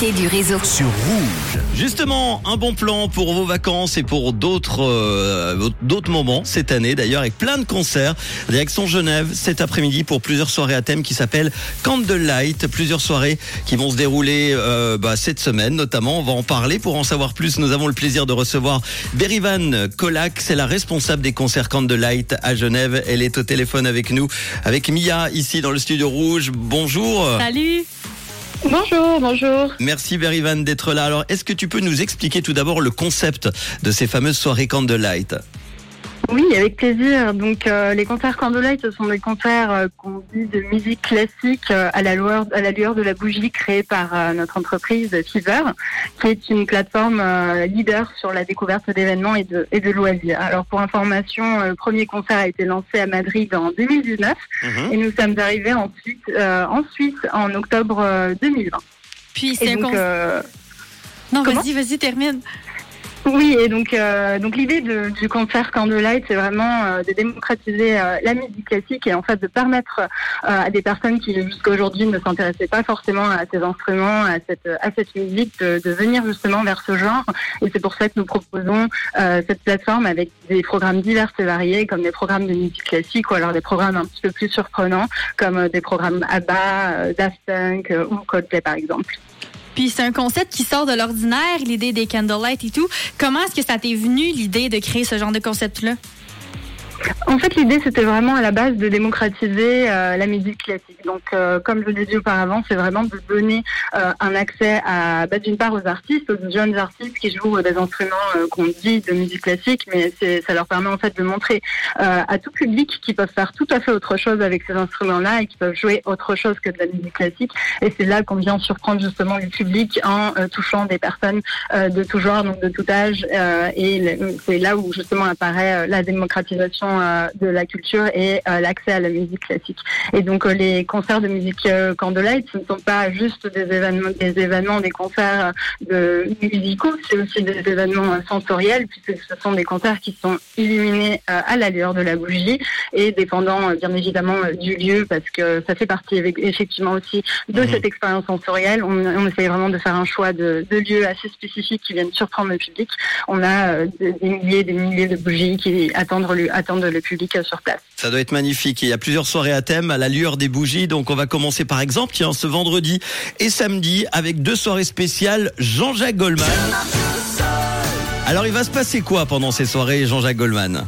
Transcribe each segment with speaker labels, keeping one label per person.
Speaker 1: l'invité du réseau.
Speaker 2: sur Rouge.
Speaker 3: Justement, un bon plan pour vos vacances et pour d'autres euh, d'autres moments cette année d'ailleurs avec plein de concerts. Direction Genève cet après-midi pour plusieurs soirées à thème qui s'appellent Candlelight. Plusieurs soirées qui vont se dérouler euh, bah, cette semaine notamment. On va en parler. Pour en savoir plus, nous avons le plaisir de recevoir Berivan Kolak. C'est la responsable des concerts Candlelight à Genève. Elle est au téléphone avec nous, avec Mia ici dans le studio rouge. Bonjour.
Speaker 4: Salut
Speaker 5: Bonjour, bonjour.
Speaker 3: Merci Berivan d'être là. Alors, est-ce que tu peux nous expliquer tout d'abord le concept de ces fameuses soirées Candlelight?
Speaker 5: Oui, avec plaisir. Donc, euh, les concerts Candlelight, ce sont des concerts euh, qu'on dit de musique classique euh, à, la lueur, à la lueur de la bougie créée par euh, notre entreprise Fever, qui est une plateforme euh, leader sur la découverte d'événements et de, et de loisirs. Alors, pour information, euh, le premier concert a été lancé à Madrid en 2019
Speaker 3: Mhm.
Speaker 5: et nous sommes arrivés ensuite euh, en Suisse en octobre euh, 2020.
Speaker 4: Puis c'est un
Speaker 5: donc,
Speaker 4: con-
Speaker 5: euh,
Speaker 4: Non, vas-y, vas-y, termine.
Speaker 5: Oui, et donc, euh, donc l'idée du concert Candlelight, c'est vraiment euh, de démocratiser euh, la musique classique et en fait de permettre à des personnes qui jusqu'à aujourd'hui ne s'intéressaient pas forcément à ces instruments, à cette, à cette musique, de, de venir justement vers ce genre. Et c'est pour ça que nous proposons cette plateforme avec des programmes divers et variés, comme des programmes de musique classique ou alors des programmes un petit peu plus surprenants, comme des programmes ABBA, Daft Punk ou Coldplay par exemple.
Speaker 4: Puis c'est un concept qui sort de l'ordinaire, l'idée des candlelight et tout. Comment est-ce que ça t'est venu l'idée de créer ce genre de concept-là?
Speaker 5: En fait, l'idée, c'était vraiment à la base de démocratiser euh, la musique classique. Donc, euh, comme je l'ai dit auparavant, c'est vraiment de donner euh, un accès bah, d'une part aux artistes, aux jeunes artistes qui jouent des instruments qu'on dit de musique classique, mais ça leur permet en fait de montrer à tout public qu'ils peuvent faire tout à fait autre chose avec ces instruments-là et qu'ils peuvent jouer autre chose que de la musique classique. Et c'est là qu'on vient surprendre justement le public en touchant des personnes de tout genre, donc de tout âge. et c'est là où justement apparaît la démocratisation euh, de la culture et euh, l'accès à la musique classique. Et donc euh, les concerts de musique Candlelight, ce ne sont pas juste des événements, des événements, des concerts de musicaux, c'est aussi des événements sensoriels puisque ce sont des concerts qui sont illuminés à la lueur de la bougie et dépendant bien évidemment du lieu parce que ça fait partie effectivement aussi de
Speaker 3: Mhm.
Speaker 5: cette expérience sensorielle. On, on essaye vraiment de faire un choix de, de lieux assez spécifiques qui viennent surprendre le public. On a des milliers, des milliers de bougies qui attendent le, attendent le public euh, sur place.
Speaker 3: Ça doit être magnifique. Il y a plusieurs soirées à thème à la lueur des bougies. Donc on va commencer par exemple tiens, ce vendredi et samedi avec deux soirées spéciales Jean-Jacques Goldman. Alors il va se passer quoi pendant ces soirées Jean-Jacques Goldman?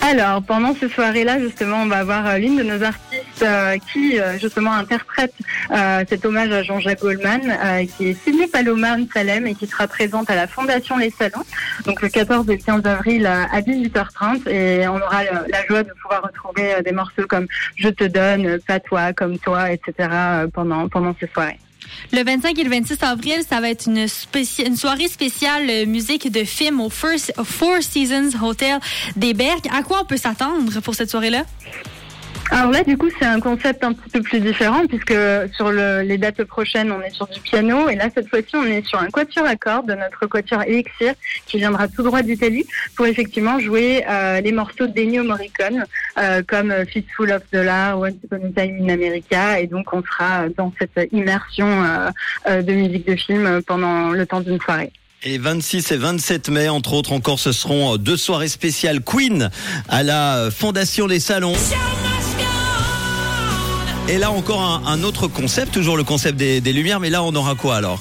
Speaker 5: Alors, pendant ces soirées-là, justement, on va avoir euh, l'une de nos artistes euh, qui, euh, justement, interprète euh, cet hommage à Jean-Jacques Goldman, qui est Sydney Paloma Salem et qui sera présente à la Fondation Les Salons, donc le 14 et le 15 avril à à 18h30. Et on aura la joie de pouvoir retrouver des morceaux comme Je te donne, Pas toi, comme toi, etc. pendant, pendant ces soirées.
Speaker 4: Le 25 et le 26 avril, ça va être une, soirée spéciale musique de film au, First- Four Seasons Hotel des Bergues. À quoi on peut s'attendre pour cette soirée-là?
Speaker 5: Alors là, du coup, c'est un concept un petit peu plus différent puisque sur le- les dates prochaines, on est sur du piano et là, cette fois-ci, on est sur un quatuor à cordes de notre quatuor Elixir qui viendra tout droit d'Italie pour effectivement jouer euh, les morceaux d'Ennio Morricone euh, comme Fistful of Dollars, Once Upon a Time in America et donc on sera dans cette immersion euh, euh, de musique de film pendant le temps d'une soirée.
Speaker 3: Et 26 et 27 mai, entre autres encore, ce seront deux soirées spéciales Queen à la Fondation Les Salons. Et là encore un, un autre concept, toujours le concept des, des lumières, mais là on aura quoi alors?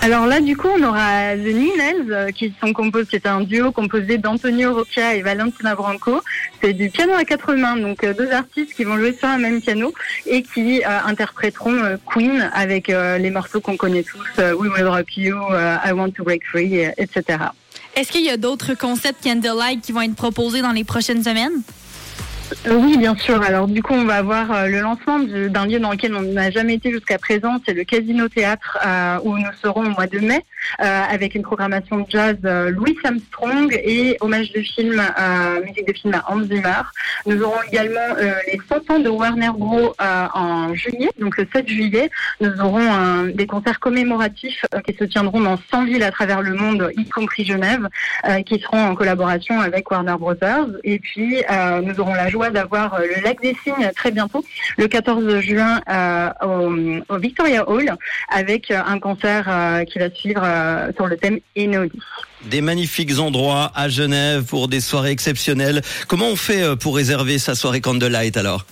Speaker 5: Alors là, du coup, on aura The Ninels, euh, qui sont composés, c'est un duo composé d'Antonio Rocca et Valentina Branco. C'est du piano à quatre mains, donc euh, deux artistes qui vont jouer sur un même piano et qui euh, interpréteront euh, Queen avec euh, les morceaux qu'on connaît tous, euh, We Will Rock You, euh, I Want to Break Free, etc.
Speaker 4: Est-ce qu'il y a d'autres concepts candlelight qui vont être proposés dans les prochaines semaines?
Speaker 5: Euh, Oui, bien sûr. Alors du coup, on va avoir euh, le lancement du- d'un lieu dans lequel on n'a jamais été jusqu'à présent. C'est le Casino Théâtre euh, où nous serons au mois de mai avec une programmation de jazz Louis Armstrong et hommage de film, musique de film à Hans Zimmer. Nous aurons également les 100 ans de Warner Bros en juillet, donc le 7 juillet. Nous aurons des concerts commémoratifs qui se tiendront dans 100 villes à travers le monde, y compris Genève, qui seront en collaboration avec Warner Brothers. Et puis, nous aurons la joie d'avoir le lac des Cygnes très bientôt, le 14 juin au, Victoria Hall, avec un concert qui va suivre sur le thème Enoli.
Speaker 3: Des magnifiques endroits à Genève pour des soirées exceptionnelles. Comment on fait pour réserver sa soirée Candlelight alors?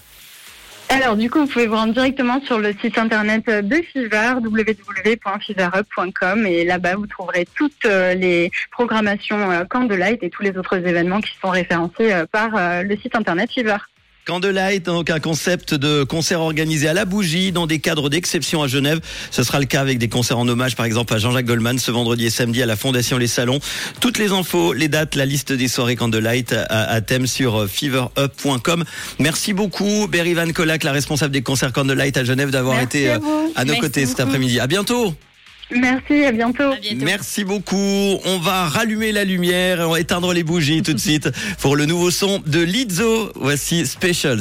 Speaker 5: Alors, du coup, vous pouvez vous rendre directement sur le site internet de Fever, www.feverup.com, et là-bas, vous trouverez toutes euh, les programmations euh, Candlelight et tous les autres événements qui sont référencés euh, par le site internet Fever.
Speaker 3: Candlelight, donc un concept de concert organisé à la bougie dans des cadres d'exception à Genève. Ce sera le cas avec des concerts en hommage par exemple à Jean-Jacques Goldman ce vendredi et samedi à la Fondation Les Salons. Toutes les infos, les dates, la liste des soirées Candlelight à, thème sur feverup.com. Merci beaucoup Berry Van Colac, la responsable des concerts Candlelight à Genève d'avoir été à, nos côtés cet après-midi. À bientôt.
Speaker 5: Merci, à bientôt.
Speaker 3: Merci beaucoup. On va rallumer la lumière et on va éteindre les bougies tout de suite pour le nouveau son de Lizzo. Voici Special.